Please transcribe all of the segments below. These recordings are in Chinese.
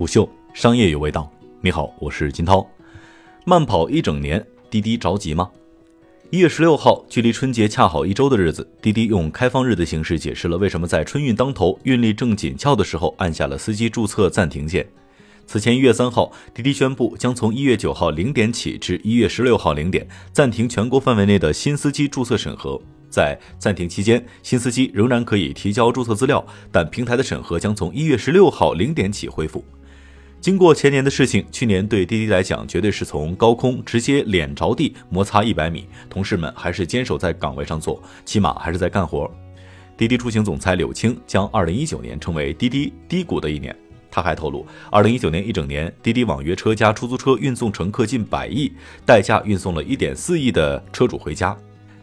虎嗅商业有味道。你好，我是金涛。慢跑一整年，滴滴着急吗？一月十六号，距离春节恰好一周的日子，滴滴用开放日的形式解释了为什么在春运当头、运力正紧俏的时候按下了司机注册暂停键。此前一月三号，滴滴宣布将从一月九号零点起至一月十六号零点暂停全国范围内的新司机注册审核。在暂停期间，新司机仍然可以提交注册资料，但平台的审核将从一月十六号零点起恢复。经过前年的事情，去年对滴滴来讲绝对是从高空直接脸着地摩擦一百米，同事们还是坚守在岗位上做，起码还是在干活。滴滴出行总裁柳青将二零一九年称为滴滴低谷的一年。他还透露，二零一九年一整年，滴滴网约车加出租车运送乘客近百亿，代驾运送了一点四亿的车主回家。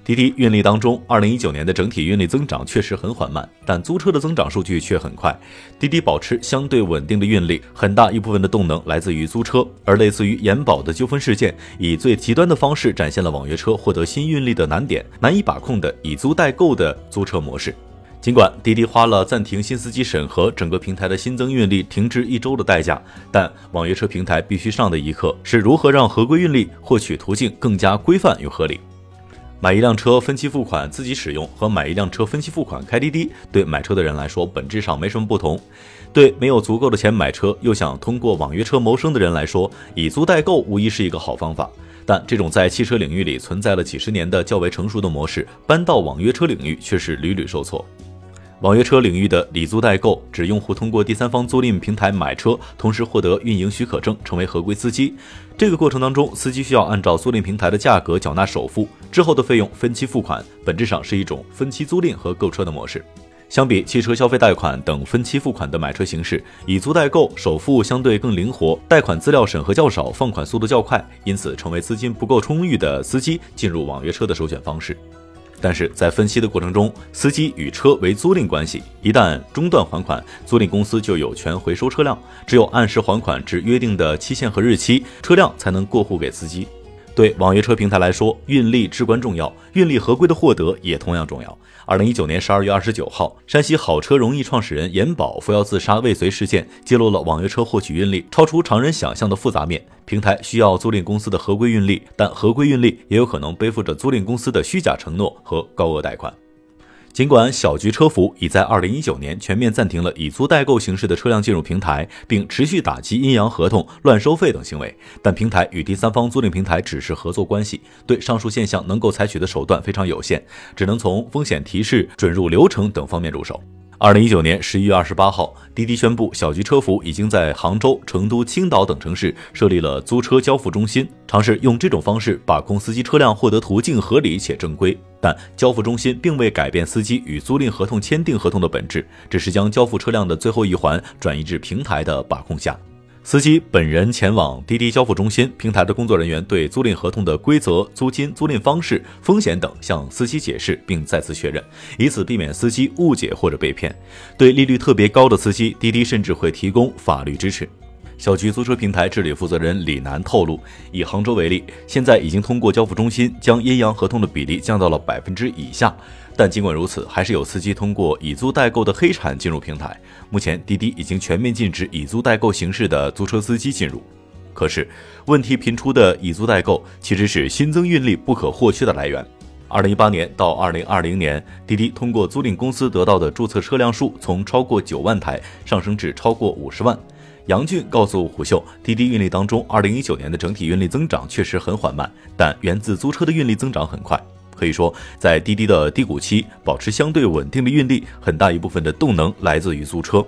滴滴运力当中，二零一九年的整体运力增长确实很缓慢，但租车的增长数据却很快。滴滴保持相对稳定的运力，很大一部分的动能来自于租车。而类似于延保的纠纷事件，以最极端的方式展现了网约车获得新运力的难点，难以把控的以租代购的租车模式。尽管滴滴花了暂停新司机审核、整个平台的新增运力停滞一周的代价，但网约车平台必须上的一课是如何让合规运力获取途径更加规范与合理。买一辆车分期付款自己使用和买一辆车分期付款开滴滴，对买车的人来说本质上没什么不同。对没有足够的钱买车又想通过网约车谋生的人来说，以租代购无疑是一个好方法。但这种在汽车领域里存在了几十年的较为成熟的模式，搬到网约车领域却是屡屡受挫。网约车领域的理租代购，指用户通过第三方租赁平台买车，同时获得运营许可证，成为合规司机。这个过程当中，司机需要按照租赁平台的价格缴纳首付，之后的费用分期付款，本质上是一种分期租赁和购车的模式。相比汽车消费贷款等分期付款的买车形式，以租代购首付相对更灵活，贷款资料审核较少，放款速度较快，因此成为资金不够充裕的司机进入网约车的首选方式。但是在分析的过程中，司机与车为租赁关系，一旦中断还款，租赁公司就有权回收车辆。只有按时还款至约定的期限和日期，车辆才能过户给司机。对网约车平台来说，运力至关重要，运力合规的获得也同样重要。二零一九年十二月二十九号，山西好车容易创始人严宝服药自杀未遂事件，揭露了网约车获取运力超出常人想象的复杂面。平台需要租赁公司的合规运力，但合规运力也有可能背负着租赁公司的虚假承诺和高额贷款。尽管小桔车服已在二零一九年全面暂停了以租代购形式的车辆进入平台，并持续打击阴阳合同、乱收费等行为，但平台与第三方租赁平台只是合作关系，对上述现象能够采取的手段非常有限，只能从风险提示、准入流程等方面入手。二零一九年十一月二十八号，滴滴宣布，小桔车服已经在杭州、成都、青岛等城市设立了租车交付中心，尝试用这种方式把控司机车辆获得途径合理且正规。但交付中心并未改变司机与租赁合同签订合同的本质，只是将交付车辆的最后一环转移至平台的把控下。司机本人前往滴滴交付中心，平台的工作人员对租赁合同的规则、租金、租赁方式、风险等向司机解释，并再次确认，以此避免司机误解或者被骗。对利率特别高的司机，滴滴甚至会提供法律支持。小桔租车平台治理负责人李楠透露，以杭州为例，现在已经通过交付中心将阴阳合同的比例降到了百分之以下。但尽管如此，还是有司机通过以租代购的黑产进入平台。目前，滴滴已经全面禁止以租代购形式的租车司机进入。可是，问题频出的以租代购其实是新增运力不可或缺的来源。二零一八年到二零二零年，滴滴通过租赁公司得到的注册车辆数从超过九万台上升至超过五十万。杨俊告诉虎嗅，滴滴运力当中，二零一九年的整体运力增长确实很缓慢，但源自租车的运力增长很快。可以说，在滴滴的低谷期，保持相对稳定的运力，很大一部分的动能来自于租车。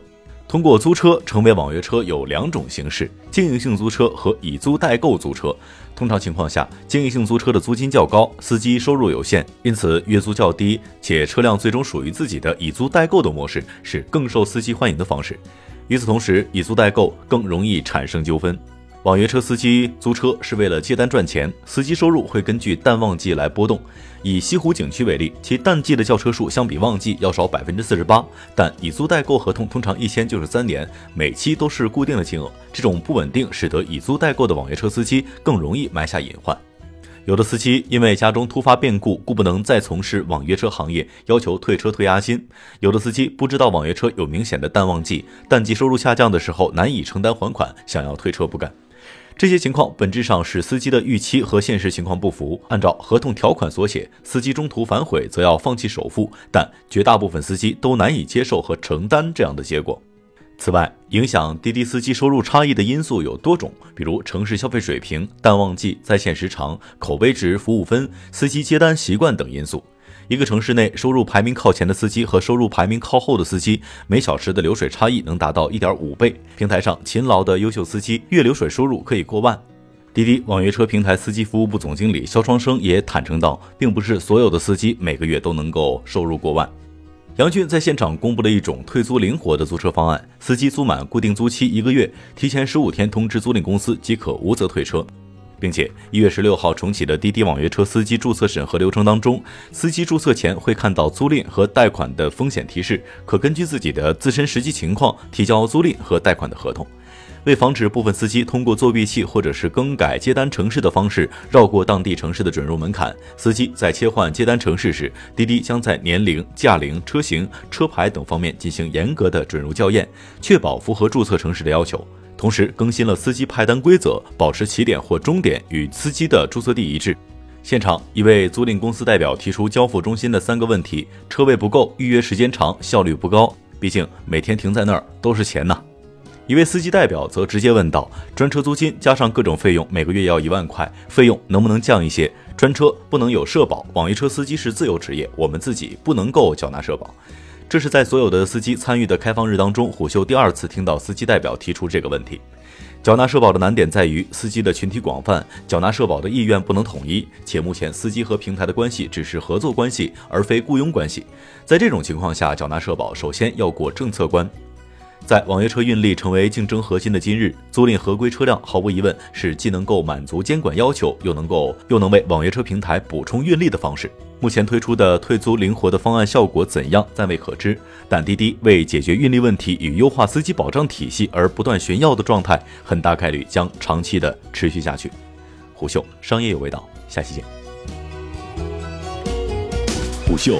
通过租车成为网约车有两种形式：经营性租车和以租代购租车。通常情况下，经营性租车的租金较高，司机收入有限，因此月租较低，且车辆最终属于自己的以租代购的模式是更受司机欢迎的方式。与此同时，以租代购更容易产生纠纷。网约车司机租车是为了接单赚钱，司机收入会根据淡旺季来波动。以西湖景区为例，其淡季的叫车数相比旺季要少百分之四十八，但以租代购合同通常一签就是三年，每期都是固定的金额。这种不稳定使得以租代购的网约车司机更容易埋下隐患。有的司机因为家中突发变故，故不能再从事网约车行业，要求退车退押金；有的司机不知道网约车有明显的淡旺季，淡季收入下降的时候难以承担还款，想要退车不敢。这些情况本质上是司机的预期和现实情况不符。按照合同条款所写，司机中途反悔则要放弃首付，但绝大部分司机都难以接受和承担这样的结果。此外，影响滴滴司机收入差异的因素有多种，比如城市消费水平、淡旺季、在线时长、口碑值、服务分、司机接单习惯等因素。一个城市内收入排名靠前的司机和收入排名靠后的司机，每小时的流水差异能达到一点五倍。平台上勤劳的优秀司机，月流水收入可以过万。滴滴网约车平台司机服务部总经理肖双生也坦诚道，并不是所有的司机每个月都能够收入过万。杨俊在现场公布了一种退租灵活的租车方案，司机租满固定租期一个月，提前十五天通知租赁公司即可无责退车。并且一月十六号重启的滴滴网约车司机注册审核流程当中，司机注册前会看到租赁和贷款的风险提示，可根据自己的自身实际情况提交租赁和贷款的合同。为防止部分司机通过作弊器或者是更改接单城市的方式绕过当地城市的准入门槛，司机在切换接单城市时，滴滴将在年龄、驾龄、车型、车牌等方面进行严格的准入校验，确保符合注册城市的要求。同时更新了司机派单规则，保持起点或终点与司机的注册地一致。现场一位租赁公司代表提出交付中心的三个问题：车位不够，预约时间长，效率不高。毕竟每天停在那儿都是钱呐。一位司机代表则直接问道：专车租金加上各种费用，每个月要一万块，费用能不能降一些？专车不能有社保，网约车司机是自由职业，我们自己不能够缴纳社保。这是在所有的司机参与的开放日当中，虎嗅第二次听到司机代表提出这个问题。缴纳社保的难点在于司机的群体广泛，缴纳社保的意愿不能统一，且目前司机和平台的关系只是合作关系，而非雇佣关系。在这种情况下，缴纳社保首先要过政策关。在网约车运力成为竞争核心的今日，租赁合规车辆毫无疑问是既能够满足监管要求，又能够又能为网约车平台补充运力的方式。目前推出的退租灵活的方案效果怎样，暂未可知。但滴滴为解决运力问题与优化司机保障体系而不断寻药的状态，很大概率将长期的持续下去。虎嗅商业有味道，下期见。虎嗅。